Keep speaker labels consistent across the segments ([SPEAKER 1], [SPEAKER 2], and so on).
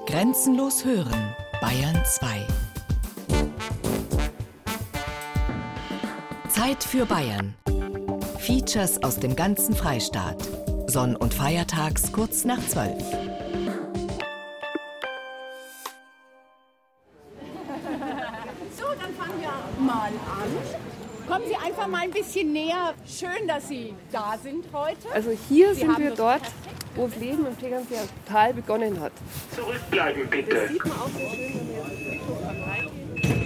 [SPEAKER 1] Grenzenlos hören, Bayern 2. Zeit für Bayern. Features aus dem ganzen Freistaat. Sonn- und Feiertags kurz nach 12.
[SPEAKER 2] So, dann fangen wir mal an. Kommen Sie einfach mal ein bisschen näher. Schön, dass Sie da sind heute.
[SPEAKER 3] Also hier
[SPEAKER 2] Sie
[SPEAKER 3] sind wir dort,
[SPEAKER 2] perfekt.
[SPEAKER 3] Wo das Leben im Tegernseer Tal begonnen hat.
[SPEAKER 4] Zurückbleiben
[SPEAKER 3] Das
[SPEAKER 4] bitte.
[SPEAKER 3] sieht man auch so schön, wenn wir jetzt.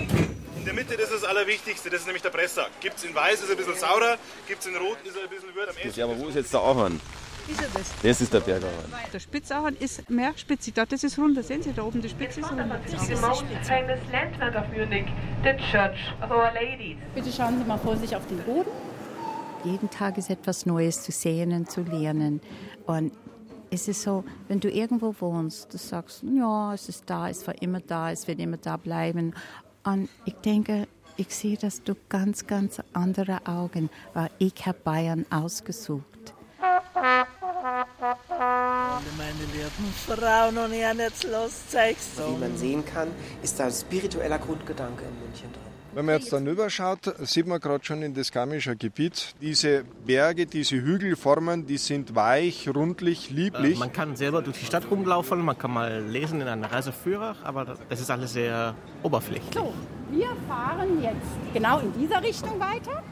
[SPEAKER 5] In der Mitte, das ist das Allerwichtigste, das ist nämlich der Presssack. Gibt es in weiß, ist er ein bisschen saurer, gibt es in rot, ist er ein bisschen würd am Ende.
[SPEAKER 6] Ja, aber wo ist jetzt der Ahorn?
[SPEAKER 7] Ist er das?
[SPEAKER 6] Das ist der Bergahorn.
[SPEAKER 7] Der Spitzahorn ist mehr spitzig. Dort, das ist runter. Sehen Sie da oben, die Spitze ist runter.
[SPEAKER 8] The most famous landmark of Munich, the Church of Our Lady.
[SPEAKER 2] Bitte schauen Sie mal vorsichtig auf den Boden.
[SPEAKER 9] Jeden Tag ist etwas Neues zu sehen und zu lernen. Und es ist so, wenn du irgendwo wohnst, du sagst, ja, es ist da, es war immer da, es wird immer da bleiben. Und ich denke, ich sehe das durch ganz, ganz andere Augen, weil ich habe Bayern ausgesucht.
[SPEAKER 10] Meine lieben Frauen und Herren, jetzt los, zeig's
[SPEAKER 11] Wie man sehen kann, ist da ein spiritueller Grundgedanke in München drin.
[SPEAKER 12] Wenn man jetzt dann rüberschaut, sieht man gerade schon in das Garmischer Gebiet, diese Berge, diese Hügelformen, die sind weich, rundlich, lieblich.
[SPEAKER 13] Man kann selber durch die Stadt rumlaufen, man kann mal lesen in einem Reiseführer, aber das ist alles sehr oberflächlich.
[SPEAKER 2] So, wir fahren jetzt genau in dieser Richtung weiter.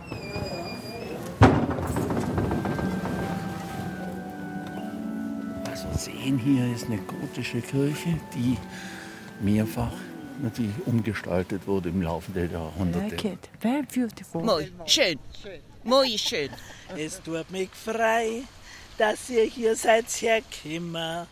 [SPEAKER 10] Was wir sehen hier ist eine gotische Kirche, die mehrfach natürlich umgestaltet wurde im Laufe der Jahrhunderte.
[SPEAKER 9] Like it, very beautiful.
[SPEAKER 14] Mooi, schön. Mooi, schön.
[SPEAKER 10] Es tut mich frei, dass ihr hier seid hergekommen.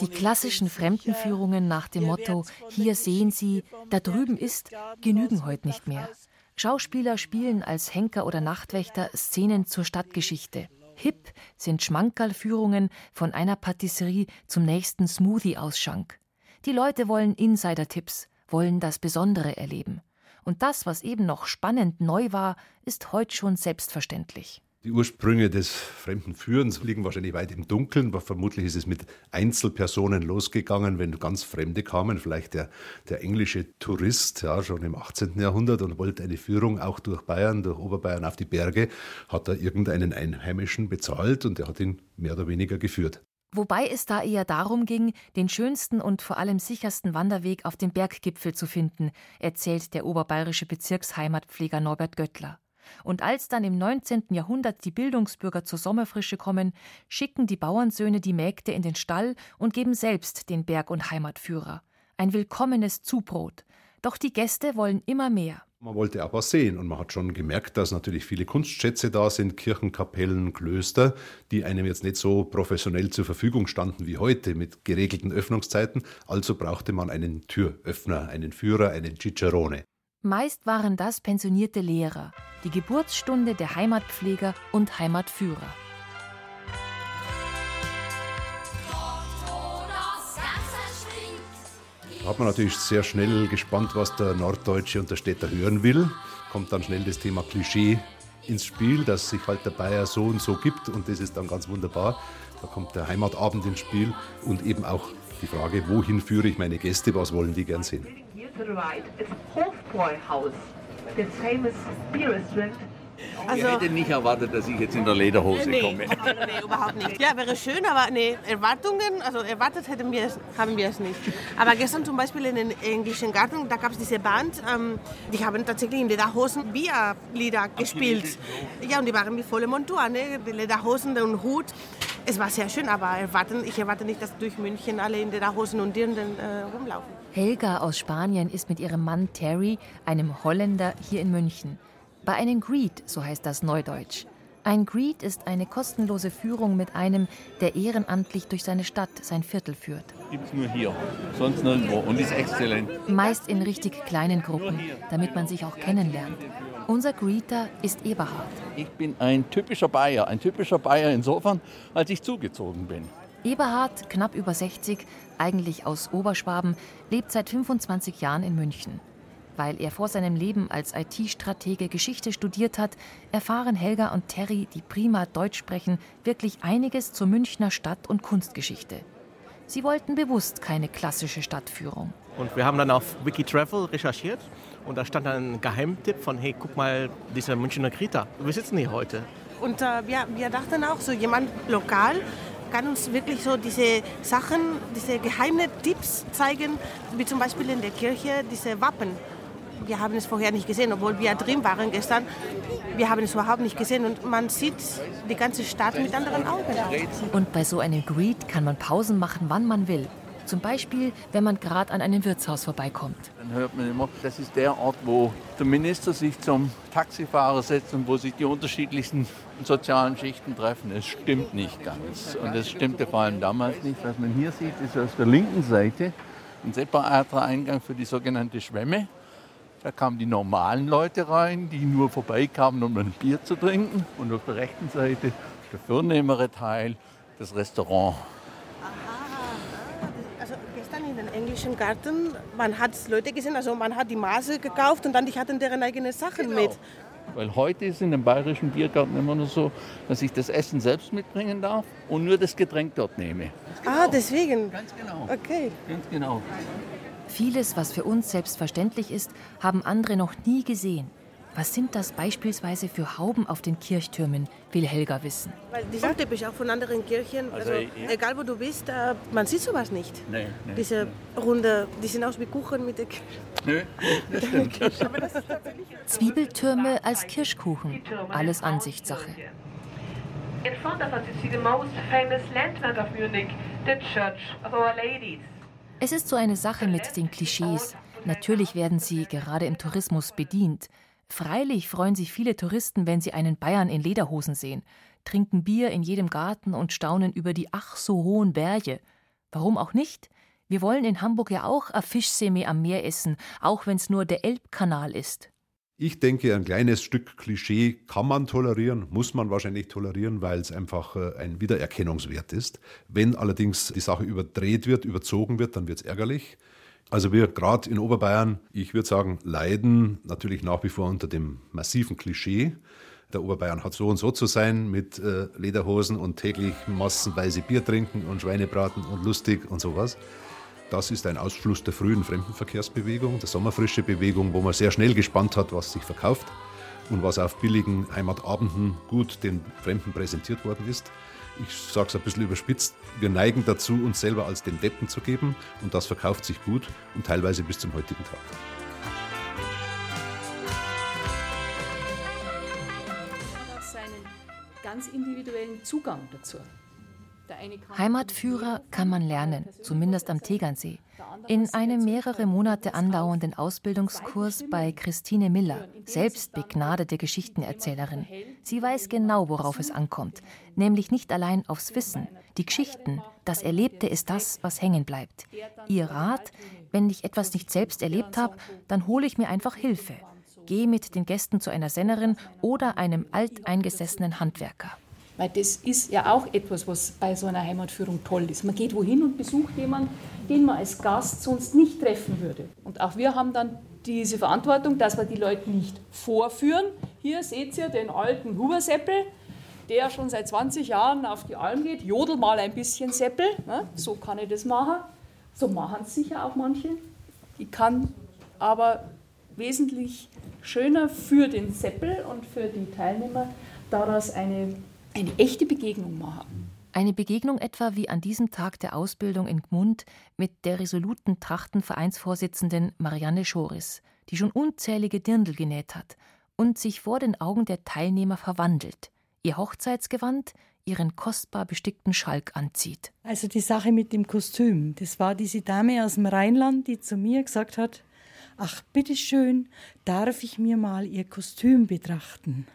[SPEAKER 15] Die klassischen Fremdenführungen nach dem Motto Hier sehen Sie, da drüben ist, genügen heute nicht mehr. Schauspieler spielen als Henker oder Nachtwächter Szenen zur Stadtgeschichte. Hip sind Schmankerlführungen von einer Patisserie zum nächsten Smoothie-Ausschank. Die Leute wollen Insider-Tipps, wollen das Besondere erleben. Und das, was eben noch spannend neu war, ist heute schon selbstverständlich.
[SPEAKER 16] Die Ursprünge des Fremdenführens liegen wahrscheinlich weit im Dunkeln, aber vermutlich ist es mit Einzelpersonen losgegangen, wenn ganz Fremde kamen, vielleicht der, der englische Tourist, ja, schon im 18. Jahrhundert und wollte eine Führung auch durch Bayern, durch Oberbayern auf die Berge, hat er irgendeinen Einheimischen bezahlt und der hat ihn mehr oder weniger geführt.
[SPEAKER 15] Wobei es da eher darum ging, den schönsten und vor allem sichersten Wanderweg auf den Berggipfel zu finden, erzählt der oberbayerische Bezirksheimatpfleger Norbert Göttler. Und als dann im 19. Jahrhundert die Bildungsbürger zur Sommerfrische kommen, schicken die Bauernsöhne die Mägde in den Stall und geben selbst den Berg- und Heimatführer. Ein willkommenes Zubrot. Doch die Gäste wollen immer mehr.
[SPEAKER 16] Man wollte was sehen und man hat schon gemerkt, dass natürlich viele Kunstschätze da sind, Kirchen, Kapellen, Klöster, die einem jetzt nicht so professionell zur Verfügung standen wie heute mit geregelten Öffnungszeiten. Also brauchte man einen Türöffner, einen Führer, einen Cicerone.
[SPEAKER 15] Meist waren das pensionierte Lehrer, die Geburtsstunde der Heimatpfleger und Heimatführer.
[SPEAKER 16] Hat man natürlich sehr schnell gespannt, was der Norddeutsche und der Städter hören will. Kommt dann schnell das Thema Klischee ins Spiel, dass sich halt der Bayer so und so gibt und das ist dann ganz wunderbar. Da kommt der Heimatabend ins Spiel und eben auch die Frage, wohin führe ich meine Gäste, was wollen die gern sehen.
[SPEAKER 8] Here to the right is Hofbräuhaus, the famous beer restaurant.
[SPEAKER 10] Ich hätte nicht erwartet, dass ich jetzt in der Lederhose
[SPEAKER 14] nee,
[SPEAKER 10] komme.
[SPEAKER 14] nee, überhaupt nicht. Ja, wäre schön, aber nee, Erwartungen, also erwartet hätten wir es, haben wir es nicht. Aber gestern zum Beispiel in den englischen Garten, da gab es diese Band, ähm, die haben tatsächlich in Lederhosen Bierlieder gespielt. Ja, und die waren wie volle Montur, ne? Die Lederhosen, der Hut. Es war sehr schön, aber erwarten, ich erwarte nicht, dass durch München alle in Lederhosen und Dirndl äh, rumlaufen.
[SPEAKER 15] Helga aus Spanien ist mit ihrem Mann Terry, einem Holländer, hier in München. Bei einem Greet, so heißt das Neudeutsch. Ein Greet ist eine kostenlose Führung mit einem, der ehrenamtlich durch seine Stadt, sein Viertel führt.
[SPEAKER 10] Gibt es nur hier, sonst nirgendwo und ist exzellent.
[SPEAKER 15] Meist in richtig kleinen Gruppen, damit man sich auch kennenlernt. Unser Greeter ist Eberhard.
[SPEAKER 10] Ich bin ein typischer Bayer, ein typischer Bayer insofern, als ich zugezogen bin.
[SPEAKER 15] Eberhard, knapp über 60, eigentlich aus Oberschwaben, lebt seit 25 Jahren in München. Weil er vor seinem Leben als IT-Stratege Geschichte studiert hat, erfahren Helga und Terry, die prima Deutsch sprechen, wirklich einiges zur Münchner Stadt- und Kunstgeschichte. Sie wollten bewusst keine klassische Stadtführung.
[SPEAKER 13] Und wir haben dann auf Wikitravel recherchiert und da stand ein Geheimtipp von, hey, guck mal, diese Münchner Krita. Wir sitzen hier heute.
[SPEAKER 14] Und äh, wir, wir dachten auch, so jemand lokal kann uns wirklich so diese Sachen, diese geheimen Tipps zeigen, wie zum Beispiel in der Kirche diese Wappen. Wir haben es vorher nicht gesehen, obwohl wir drin waren gestern. Wir haben es überhaupt nicht gesehen und man sieht die ganze Stadt mit anderen Augen.
[SPEAKER 15] Und bei so einem Greet kann man Pausen machen, wann man will. Zum Beispiel, wenn man gerade an einem Wirtshaus vorbeikommt.
[SPEAKER 10] Dann hört man immer, das ist der Ort, wo der Minister sich zum Taxifahrer setzt und wo sich die unterschiedlichsten sozialen Schichten treffen. Es stimmt nicht ganz. Und es stimmte vor allem damals nicht. Was man hier sieht, ist aus der linken Seite ein separater Eingang für die sogenannte Schwemme. Da kamen die normalen Leute rein, die nur vorbeikamen, um ein Bier zu trinken. Und auf der rechten Seite der vornehmere Teil, das Restaurant.
[SPEAKER 14] Also gestern in den englischen Garten, man hat Leute gesehen, also man hat die Maße gekauft und dann die hatten deren eigene Sachen
[SPEAKER 10] Genau.
[SPEAKER 14] mit.
[SPEAKER 10] Weil heute ist in dem bayerischen Biergarten immer nur so, dass ich das Essen selbst mitbringen darf und nur das Getränk dort nehme.
[SPEAKER 14] Ah, deswegen.
[SPEAKER 10] Ganz genau.
[SPEAKER 14] Okay.
[SPEAKER 10] Ganz genau.
[SPEAKER 15] Vieles, was für uns selbstverständlich ist, haben andere noch nie gesehen. Was sind das beispielsweise für Hauben auf den Kirchtürmen, will Helga wissen.
[SPEAKER 14] Weil die Schautteppich auch von anderen Kirchen, also,
[SPEAKER 10] Also, ja.
[SPEAKER 14] egal wo du bist, äh, man sieht sowas nicht.
[SPEAKER 10] Nee, nee.
[SPEAKER 14] Diese Runde, die sind aus wie Kuchen mit der
[SPEAKER 10] das stimmt.
[SPEAKER 15] Zwiebeltürme als Kirschkuchen, alles Ansichtssache.
[SPEAKER 8] In front of us you see the most famous landmark of Munich, the Church of Our Ladies.
[SPEAKER 15] Es ist so eine Sache mit den Klischees. Natürlich werden sie gerade im Tourismus bedient. Freilich freuen sich viele Touristen, wenn sie einen Bayern in Lederhosen sehen, trinken Bier in jedem Garten und staunen über die ach so hohen Berge. Warum auch nicht? Wir wollen in Hamburg ja auch ein Fischsemi am Meer essen, auch wenn es nur der Elbkanal ist.
[SPEAKER 16] Ich denke, ein kleines Stück Klischee kann man tolerieren, muss man wahrscheinlich tolerieren, weil es einfach äh, ein Wiedererkennungswert ist. Wenn allerdings die Sache überdreht wird, überzogen wird, dann wird es ärgerlich. Also wir gerade in Oberbayern, ich würde sagen, leiden natürlich nach wie vor unter dem massiven Klischee. Der Oberbayern hat so und so zu sein mit äh, Lederhosen und täglich massenweise Bier trinken und Schweinebraten und lustig und sowas. Das ist ein Ausfluss der frühen Fremdenverkehrsbewegung, der sommerfrische Bewegung, wo man sehr schnell gespannt hat, was sich verkauft und was auf billigen Heimatabenden gut den Fremden präsentiert worden ist. Ich sage es ein bisschen überspitzt, wir neigen dazu, uns selber als den Deppen zu geben und das verkauft sich gut und teilweise bis zum heutigen Tag.
[SPEAKER 4] seinen ganz individuellen Zugang dazu.
[SPEAKER 15] Heimatführer kann man lernen, zumindest am Tegernsee. In einem mehrere Monate andauernden Ausbildungskurs bei Christine Miller, selbst begnadete Geschichtenerzählerin. Sie weiß genau, worauf es ankommt, nämlich nicht allein aufs Wissen. Die Geschichten, das Erlebte ist das, was hängen bleibt. Ihr Rat, wenn ich etwas nicht selbst erlebt habe, dann hole ich mir einfach Hilfe. Gehe mit den Gästen zu einer Sennerin oder einem alteingesessenen Handwerker.
[SPEAKER 4] Weil das ist ja auch etwas, was bei so einer Heimatführung toll ist. Man geht wohin und besucht jemanden, den man als Gast sonst nicht treffen würde. Und auch wir haben dann diese Verantwortung, dass wir die Leute nicht vorführen. Hier seht ihr den alten Huberseppel, der schon seit 20 Jahren auf die Alm geht. Jodel mal ein bisschen Seppel, ne? so kann ich das machen. So machen es sicher auch manche. Ich kann aber wesentlich schöner für den Seppel und für die Teilnehmer daraus eine, eine echte Begegnung machen.
[SPEAKER 15] Eine Begegnung etwa wie an diesem Tag der Ausbildung in Gmund mit der resoluten Trachtenvereinsvorsitzenden Marianne Schoris, die schon unzählige Dirndl genäht hat und sich vor den Augen der Teilnehmer verwandelt, ihr Hochzeitsgewand, ihren kostbar bestickten Schalk anzieht.
[SPEAKER 6] Also die Sache mit dem Kostüm, das war diese Dame aus dem Rheinland, die zu mir gesagt hat, ach bitteschön, darf ich mir mal Ihr Kostüm betrachten?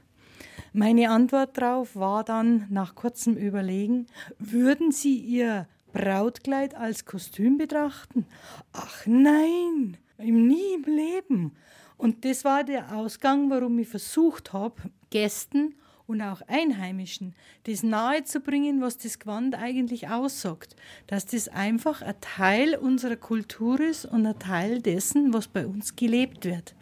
[SPEAKER 6] Meine Antwort darauf war dann nach kurzem Überlegen, würden Sie Ihr Brautkleid als Kostüm betrachten? Ach nein, nie im Leben. Und das war der Ausgang, warum ich versucht habe, Gästen und auch Einheimischen das nahezubringen, was das Gewand eigentlich aussagt. Dass das einfach ein Teil unserer Kultur ist und ein Teil dessen, was bei uns gelebt wird.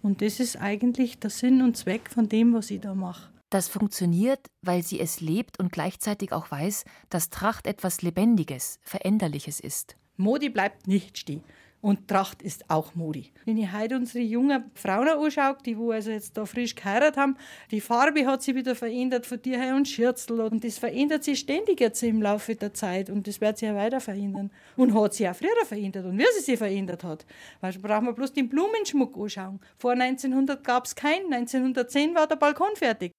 [SPEAKER 6] Und das ist eigentlich der Sinn und Zweck von dem, was ich da mache.
[SPEAKER 15] Das funktioniert, weil sie es lebt und gleichzeitig auch weiß, dass Tracht etwas Lebendiges, Veränderliches ist.
[SPEAKER 6] Modi bleibt nicht stehen. Und Tracht ist auch Modi. Wenn ich heute unsere jungen Frauen anschaue, die wo also jetzt da frisch geheiratet haben, die Farbe hat sich wieder verändert von dir her und Schürzel. Und das verändert sich ständig jetzt im Laufe der Zeit. Und das wird sich ja weiter verändern. Und hat sich auch früher verändert. Und wie sie sich verändert hat. Weil brauchen wir bloß den Blumenschmuck anschauen. Vor 1900 gab es keinen. 1910 war der Balkon fertig.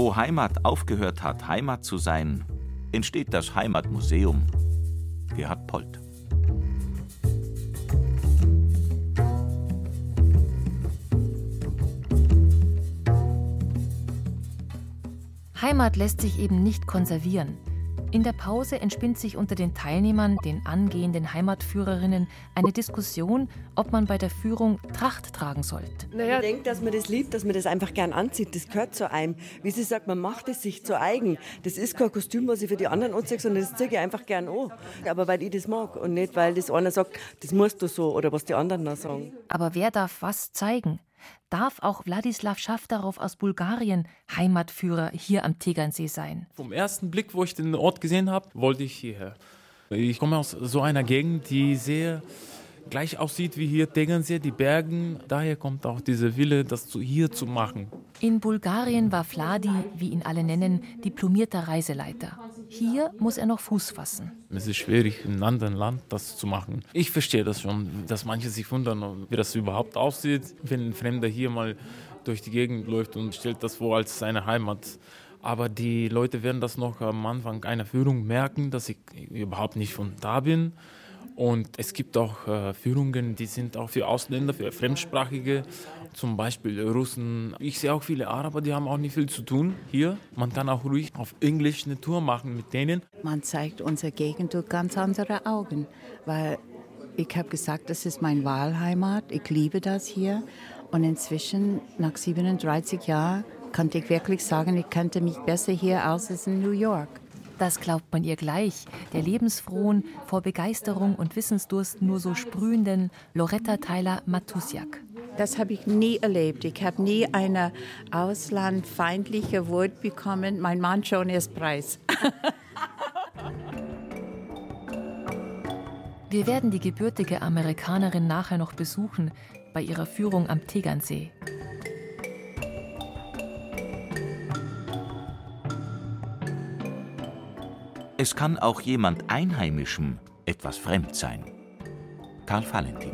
[SPEAKER 17] Wo Heimat aufgehört hat, Heimat zu sein, entsteht das Heimatmuseum. Gerhard Polt.
[SPEAKER 15] Heimat lässt sich eben nicht konservieren. In der Pause entspinnt sich unter den Teilnehmern, den angehenden Heimatführerinnen, eine Diskussion, ob man bei der Führung Tracht tragen sollte.
[SPEAKER 18] Naja, ich denke, dass man das liebt, dass man das einfach gern anzieht. Das gehört zu einem. Wie sie sagt, man macht es sich zu eigen. Das ist kein Kostüm, was ich für die anderen anziehe, sondern das ziehe ich einfach gern an. Aber weil ich das mag und nicht, weil das einer sagt, das musst du so oder was die anderen noch sagen.
[SPEAKER 15] Aber wer darf was zeigen? Darf auch Wladislav Schaftarov aus Bulgarien Heimatführer hier am Tegernsee sein?
[SPEAKER 19] Vom ersten Blick, wo ich den Ort gesehen habe, wollte ich hierher. Ich komme aus so einer Gegend, die sehr gleich aussieht wie hier Tegernsee, die Bergen. Daher kommt auch diese Wille, das hier zu machen.
[SPEAKER 15] In Bulgarien war Vladi, wie ihn alle nennen, diplomierter Reiseleiter. Hier muss er noch Fuß fassen.
[SPEAKER 19] Es ist schwierig, in einem anderen Land das zu machen. Ich verstehe das schon, dass manche sich wundern, wie das überhaupt aussieht, wenn ein Fremder hier mal durch die Gegend läuft und stellt das vor als seine Heimat. Aber die Leute werden das noch am Anfang einer Führung merken, dass ich überhaupt nicht von da bin. Und es gibt auch äh, Führungen, die sind auch für Ausländer, für Fremdsprachige, zum Beispiel Russen. Ich sehe auch viele Araber, die haben auch nicht viel zu tun hier. Man kann auch ruhig auf Englisch eine Tour machen mit denen.
[SPEAKER 9] Man zeigt unsere Gegend durch ganz andere Augen, weil ich habe gesagt, das ist mein Wahlheimat. Ich liebe das hier. Und inzwischen, nach 37 Jahren, kann ich wirklich sagen, ich kannte mich besser hier aus als in New York.
[SPEAKER 15] Das glaubt man ihr gleich, der lebensfrohen, vor Begeisterung und Wissensdurst nur so sprühenden Loretta Tyler Matusiak.
[SPEAKER 9] Das habe ich nie erlebt. Ich habe nie eine auslandfeindliche Wort bekommen. Mein Mann schon erst Preis.
[SPEAKER 15] Wir werden die gebürtige Amerikanerin nachher noch besuchen bei ihrer Führung am Tegernsee.
[SPEAKER 17] Es kann auch jemand Einheimischem etwas fremd sein. Karl Valentin.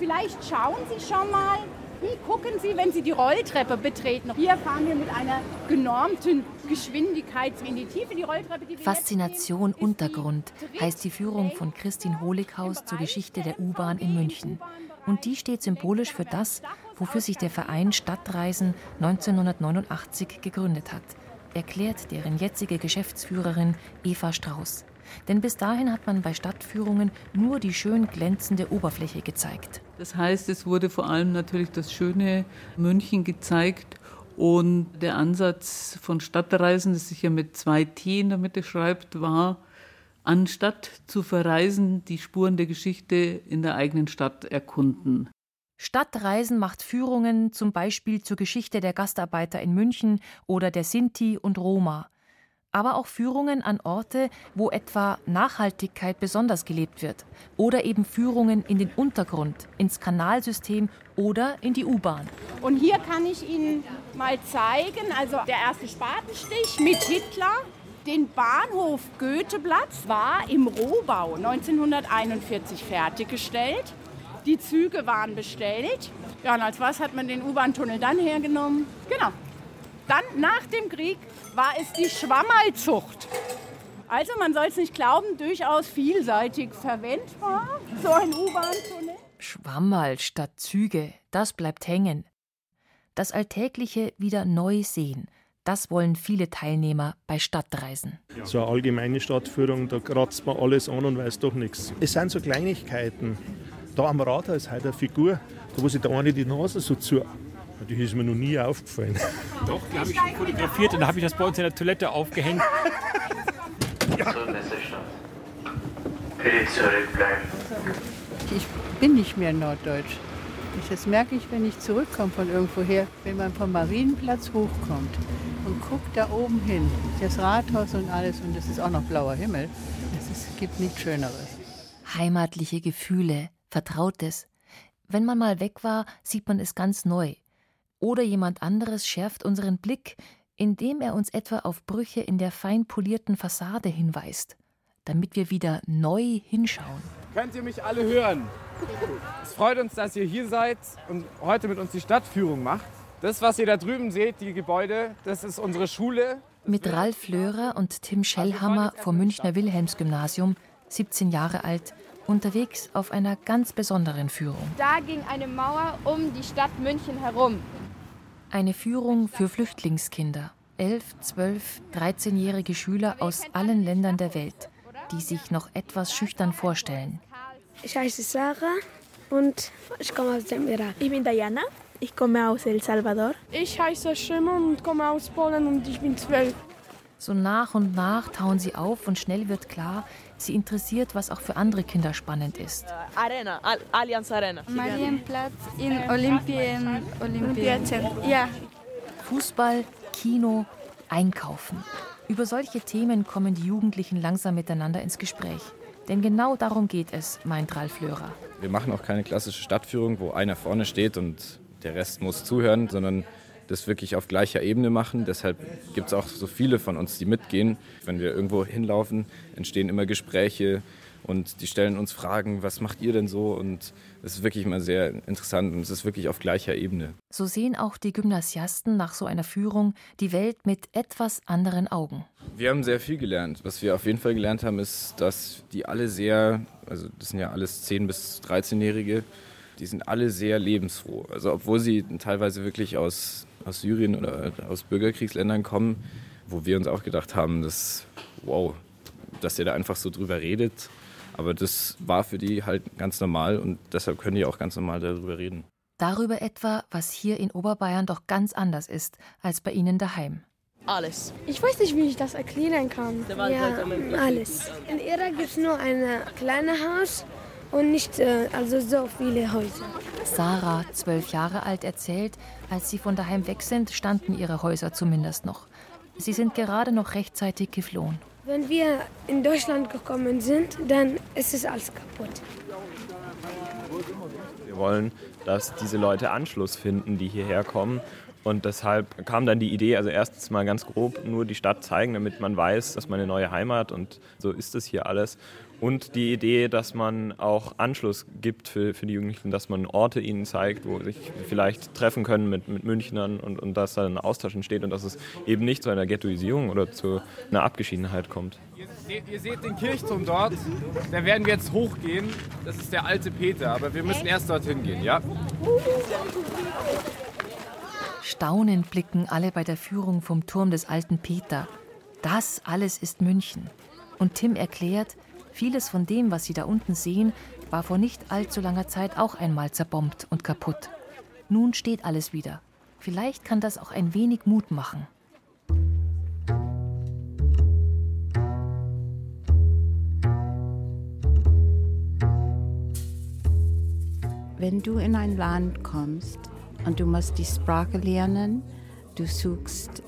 [SPEAKER 2] Vielleicht schauen Sie schon mal, wie gucken Sie, wenn Sie die Rolltreppe betreten. Hier fahren wir mit einer genormten Geschwindigkeit in die Tiefe. Die Rolltreppe, die
[SPEAKER 15] Faszination Untergrund heißt die Führung von Christine Holighaus zur Geschichte der U-Bahn in München. Und die steht symbolisch für das, wofür sich der Verein Stadtreisen 1989 gegründet hat, erklärt deren jetzige Geschäftsführerin Eva Strauß. Denn bis dahin hat man bei Stadtführungen nur die schön glänzende Oberfläche gezeigt.
[SPEAKER 20] Das heißt, es wurde vor allem natürlich das schöne München gezeigt und der Ansatz von Stadtreisen, das sich ja mit zwei T in der Mitte schreibt, war, anstatt zu verreisen, die Spuren der Geschichte in der eigenen Stadt erkunden.
[SPEAKER 15] Stadtreisen macht Führungen zum Beispiel zur Geschichte der Gastarbeiter in München oder der Sinti und Roma. Aber auch Führungen an Orte, wo etwa Nachhaltigkeit besonders gelebt wird. Oder eben Führungen in den Untergrund, ins Kanalsystem oder in die U-Bahn.
[SPEAKER 2] Und hier kann ich Ihnen mal zeigen, also der erste Spatenstich mit Hitler. Den Bahnhof Goetheplatz war im Rohbau 1941 fertiggestellt. Die Züge waren bestellt. Ja, und als was hat man den U-Bahn-Tunnel dann hergenommen? Genau. Dann nach dem Krieg war es die Schwammerlzucht. Also man soll es nicht glauben, durchaus vielseitig verwendbar, so ein U-Bahn-Tunnel.
[SPEAKER 15] Schwammerl statt Züge, das bleibt hängen. Das Alltägliche wieder neu sehen, das wollen viele Teilnehmer bei Stadtreisen.
[SPEAKER 21] So eine allgemeine Stadtführung, da kratzt man alles an und weiß doch nichts. Es sind so Kleinigkeiten. Da am Rathaus ist heute eine Figur, da wo sich der eine die Nase so zu Die ist mir noch nie aufgefallen.
[SPEAKER 22] Doch, die habe ich schon fotografiert und da habe ich das bei uns in der Toilette aufgehängt.
[SPEAKER 23] Bitte zurückbleiben.
[SPEAKER 24] Ich bin nicht mehr norddeutsch. Das merke ich, wenn ich zurückkomme von irgendwoher, wenn man vom Marienplatz hochkommt und guckt da oben hin, das Rathaus und alles und es ist auch noch blauer Himmel. Es gibt nichts Schöneres.
[SPEAKER 15] Heimatliche Gefühle, Vertrautes. Wenn man mal weg war, sieht man es ganz neu. Oder jemand anderes schärft unseren Blick, indem er uns etwa auf Brüche in der fein polierten Fassade hinweist, damit wir wieder neu hinschauen.
[SPEAKER 25] Könnt ihr mich alle hören? Es freut uns, dass ihr hier seid und heute mit uns die Stadtführung macht. Das, was ihr da drüben seht, die Gebäude, das ist unsere Schule.
[SPEAKER 15] Mit Ralf Löhrer und Tim Schellhammer vom Münchner Wilhelmsgymnasium, 17 Jahre alt, unterwegs auf einer ganz besonderen Führung.
[SPEAKER 26] Da ging eine Mauer um die Stadt München herum.
[SPEAKER 15] Eine Führung für Flüchtlingskinder. Elf, zwölf, 13-jährige Schüler aus allen Ländern der Welt, die sich noch etwas schüchtern vorstellen.
[SPEAKER 27] Ich heiße Sarah und ich komme aus dem Irak. Ich bin Diana. Ich komme aus El Salvador.
[SPEAKER 26] Ich heiße Szymon und komme aus Polen und ich bin zwölf.
[SPEAKER 15] So nach und nach tauen sie auf und schnell wird klar, sie interessiert, was auch für andere Kinder spannend ist.
[SPEAKER 28] Arena, Al Allianz Arena.
[SPEAKER 26] Marienplatz in Olympien. Olympien. Ja.
[SPEAKER 15] Fußball, Kino, Einkaufen. Über solche Themen kommen die Jugendlichen langsam miteinander ins Gespräch. Denn genau darum geht es, meint Ralf Löhrer.
[SPEAKER 29] Wir machen auch keine klassische Stadtführung, wo einer vorne steht und der Rest muss zuhören, sondern das wirklich auf gleicher Ebene machen. Deshalb gibt es auch so viele von uns, die mitgehen. Wenn wir irgendwo hinlaufen, entstehen immer Gespräche und die stellen uns Fragen, was macht ihr denn so? Und es ist wirklich immer sehr interessant und es ist wirklich auf gleicher Ebene.
[SPEAKER 15] So sehen auch die Gymnasiasten nach so einer Führung die Welt mit etwas anderen Augen.
[SPEAKER 29] Wir haben sehr viel gelernt. Was wir auf jeden Fall gelernt haben, ist, dass die alle sehr, also das sind ja alles 10- bis 13-Jährige, die sind alle sehr lebensfroh. Also obwohl sie teilweise wirklich aus, aus Syrien oder aus Bürgerkriegsländern kommen, wo wir uns auch gedacht haben, dass, wow, dass ihr da einfach so drüber redet. Aber das war für die halt ganz normal und deshalb können die auch ganz normal darüber reden.
[SPEAKER 15] Darüber etwa, was hier in Oberbayern doch ganz anders ist als bei ihnen daheim.
[SPEAKER 28] Alles.
[SPEAKER 27] Ich weiß nicht, wie ich das erklären kann. Ja, alles. In Irak gibt es nur ein kleines Haus und nicht äh, also so viele Häuser.
[SPEAKER 15] Sarah, zwölf Jahre alt, erzählt, als sie von daheim weg sind, standen ihre Häuser zumindest noch. Sie sind gerade noch rechtzeitig geflohen.
[SPEAKER 27] Wenn wir in Deutschland gekommen sind, dann ist es alles kaputt.
[SPEAKER 30] Wir wollen, dass diese Leute Anschluss finden, die hierher kommen. Und deshalb kam dann die Idee, also erstens mal ganz grob nur die Stadt zeigen, damit man weiß, dass man eine neue Heimat und so ist es hier alles. Und die Idee, dass man auch Anschluss gibt für, für die Jugendlichen, dass man Orte ihnen zeigt, wo sich vielleicht treffen können mit, mit Münchnern und, und dass da ein Austausch entsteht und dass es eben nicht zu einer Ghettoisierung oder zu einer Abgeschiedenheit kommt.
[SPEAKER 25] Ihr seht, ihr seht den Kirchturm dort, da werden wir jetzt hochgehen. Das ist der alte Peter, aber wir müssen erst dorthin gehen, ja?
[SPEAKER 15] Staunend blicken alle bei der Führung vom Turm des alten Peter. Das alles ist München. Und Tim erklärt, vieles von dem, was sie da unten sehen, war vor nicht allzu langer Zeit auch einmal zerbombt und kaputt. Nun steht alles wieder. Vielleicht kann das auch ein wenig Mut machen.
[SPEAKER 9] Wenn du in ein Land kommst und du musst die Sprache lernen, du suchst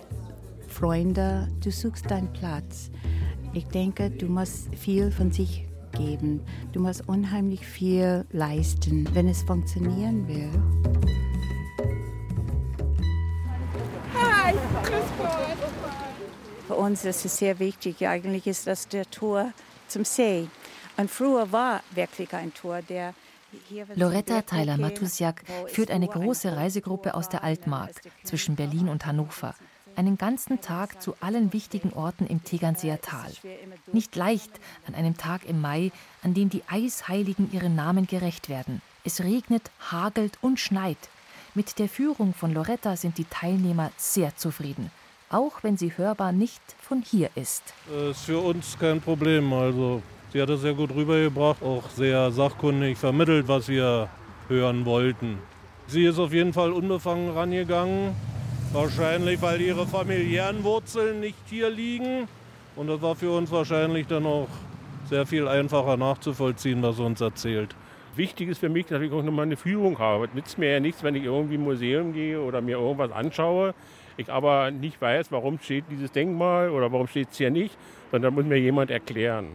[SPEAKER 9] Freunde, du suchst deinen Platz. Ich denke, du musst viel von sich geben. Du musst unheimlich viel leisten, wenn es funktionieren will.
[SPEAKER 27] Hi, grüß Gott.
[SPEAKER 9] Für uns ist es sehr wichtig. Eigentlich ist das der Tor zum See. Und früher war wirklich ein Tor, der
[SPEAKER 15] Loretta Tyler Matusiak führt eine große Reisegruppe aus der Altmark zwischen Berlin und Hannover. Einen ganzen Tag zu allen wichtigen Orten im Tegernseer Tal. Nicht leicht an einem Tag im Mai, an dem die Eisheiligen ihren Namen gerecht werden. Es regnet, hagelt und schneit. Mit der Führung von Loretta sind die Teilnehmer sehr zufrieden, auch wenn sie hörbar nicht von hier ist.
[SPEAKER 21] Das ist für uns kein Problem. Also, sie hat das sehr gut rübergebracht, auch sehr sachkundig vermittelt, was wir hören wollten. Sie ist auf jeden Fall unbefangen rangegangen. Wahrscheinlich, weil ihre familiären Wurzeln nicht hier liegen. Und das war für uns wahrscheinlich dann auch sehr viel einfacher nachzuvollziehen, was sie uns erzählt.
[SPEAKER 31] Wichtig ist für mich, dass ich auch nochmal eine Führung habe. Es nützt mir ja nichts, wenn ich irgendwie im Museum gehe oder mir irgendwas anschaue, ich aber nicht weiß, warum steht dieses Denkmal oder warum steht es hier nicht, sondern muss mir jemand erklären.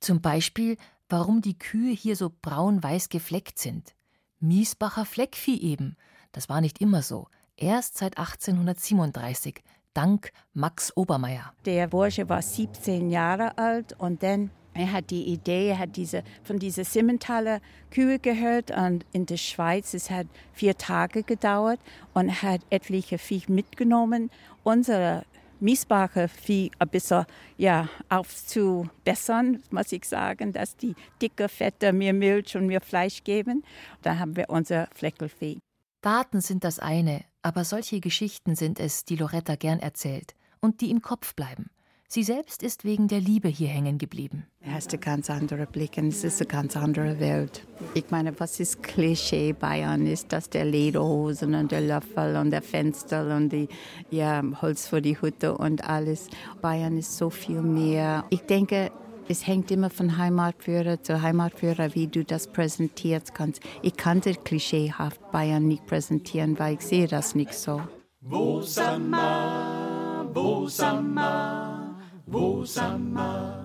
[SPEAKER 15] Zum Beispiel, warum die Kühe hier so braun-weiß gefleckt sind. Miesbacher Fleckvieh eben. Das war nicht immer so. Erst seit 1837, dank Max Obermeier.
[SPEAKER 9] Der Bursche war 17 Jahre alt und dann er hat die Idee, er hat diese, von dieser Simmentaler Kühe gehört und in der Schweiz, es hat vier Tage gedauert und hat etliche Vieh mitgenommen. Unsere Miesbacher Vieh ein bisschen ja, aufzubessern, muss ich sagen, dass die dicke Fette mehr Milch und mehr Fleisch geben. Dann haben wir unser Fleckelvieh.
[SPEAKER 15] Daten sind das eine, aber solche Geschichten sind es, die Loretta gern erzählt und die im Kopf bleiben. Sie selbst ist wegen der Liebe hier hängen geblieben.
[SPEAKER 9] Du hast einen ganz anderen Blick und es ist eine ganz andere Welt. Ich meine, was ist Klischee Bayern? Ist das der Lederhosen und der Löffel und der Fenster und die ja, Holz für die Hütte und alles. Bayern ist so viel mehr. Ich denke, es hängt immer von Heimatführer zu Heimatführer, wie du das präsentiert kannst. Ich kann das klischeehaft Bayern nicht präsentieren, weil ich sehe das nicht so.
[SPEAKER 32] Wo Sama, wo Sama. Wo Sama,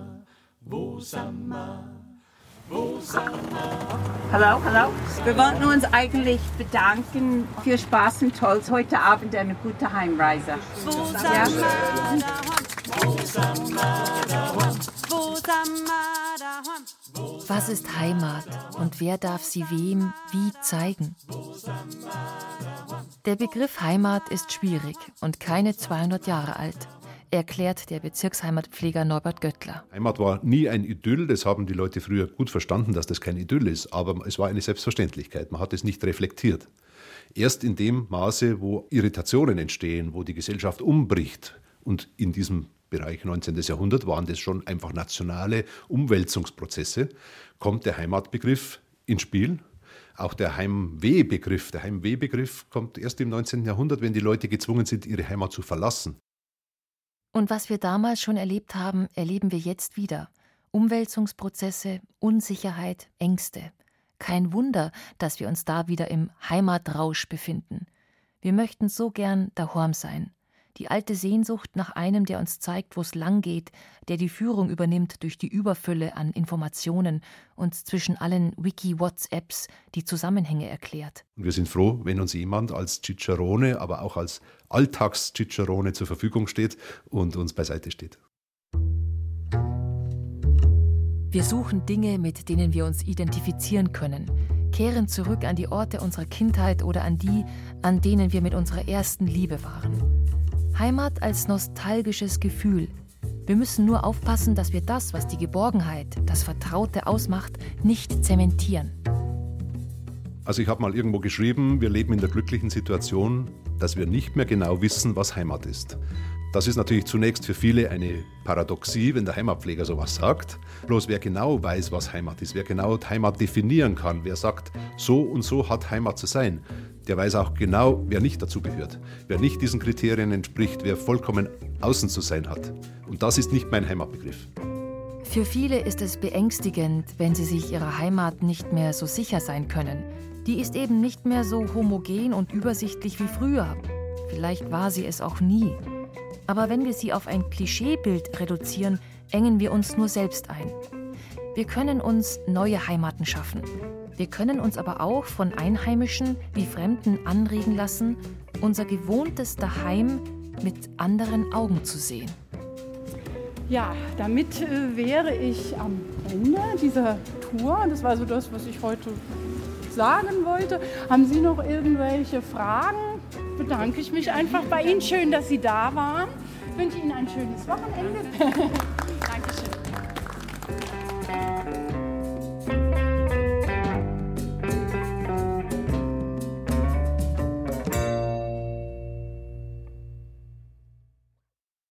[SPEAKER 32] wo Sama.
[SPEAKER 9] Hallo, hallo. Wir wollten uns eigentlich bedanken für Spaß und Tolls heute Abend eine gute Heimreise.
[SPEAKER 32] Wo
[SPEAKER 15] Was ist Heimat und wer darf sie wem wie zeigen? Der Begriff Heimat ist schwierig und keine 200 Jahre alt erklärt der Bezirksheimatpfleger Norbert Göttler.
[SPEAKER 16] Heimat war nie ein Idyll, das haben die Leute früher gut verstanden, dass das kein Idyll ist, aber es war eine Selbstverständlichkeit, man hat es nicht reflektiert. Erst in dem Maße, wo Irritationen entstehen, wo die Gesellschaft umbricht und in diesem Bereich 19. Jahrhundert waren das schon einfach nationale Umwälzungsprozesse, kommt der Heimatbegriff ins Spiel. Auch der Heimwehbegriff, der Heimwehbegriff kommt erst im 19. Jahrhundert, wenn die Leute gezwungen sind, ihre Heimat zu verlassen.
[SPEAKER 15] Und was wir damals schon erlebt haben, erleben wir jetzt wieder. Umwälzungsprozesse, Unsicherheit, Ängste. Kein Wunder, dass wir uns da wieder im Heimatrausch befinden. Wir möchten so gern daheim sein die alte Sehnsucht nach einem, der uns zeigt, wo es lang geht, der die Führung übernimmt durch die Überfülle an Informationen und zwischen allen Wiki-WhatsApps die Zusammenhänge erklärt.
[SPEAKER 16] wir sind froh, wenn uns jemand als Cicerone, aber auch als Alltags-Cicerone zur Verfügung steht und uns beiseite steht.
[SPEAKER 15] Wir suchen Dinge, mit denen wir uns identifizieren können, kehren zurück an die Orte unserer Kindheit oder an die, an denen wir mit unserer ersten Liebe waren. Heimat als nostalgisches Gefühl. Wir müssen nur aufpassen, dass wir das, was die Geborgenheit, das Vertraute ausmacht, nicht zementieren.
[SPEAKER 16] Also ich habe mal irgendwo geschrieben, wir leben in der glücklichen Situation, dass wir nicht mehr genau wissen, was Heimat ist. Das ist natürlich zunächst für viele eine Paradoxie, wenn der Heimatpfleger sowas sagt. Bloß wer genau weiß, was Heimat ist, wer genau Heimat definieren kann, wer sagt, so und so hat Heimat zu sein, der weiß auch genau, wer nicht dazu gehört, wer nicht diesen Kriterien entspricht, wer vollkommen außen zu sein hat. Und das ist nicht mein Heimatbegriff.
[SPEAKER 15] Für viele ist es beängstigend, wenn sie sich ihrer Heimat nicht mehr so sicher sein können. Die ist eben nicht mehr so homogen und übersichtlich wie früher. Vielleicht war sie es auch nie. Aber wenn wir sie auf ein Klischeebild reduzieren, engen wir uns nur selbst ein. Wir können uns neue Heimaten schaffen. Wir können uns aber auch von Einheimischen wie Fremden anregen lassen, unser gewohntes Daheim mit anderen Augen zu sehen.
[SPEAKER 2] Ja, damit äh, wäre ich am Ende dieser Tour. Das war so das, was ich heute sagen wollte. Haben Sie noch irgendwelche Fragen? Bedanke ich mich einfach bei Ihnen. Schön, dass Sie da waren. Ich wünsche Ihnen ein schönes Wochenende.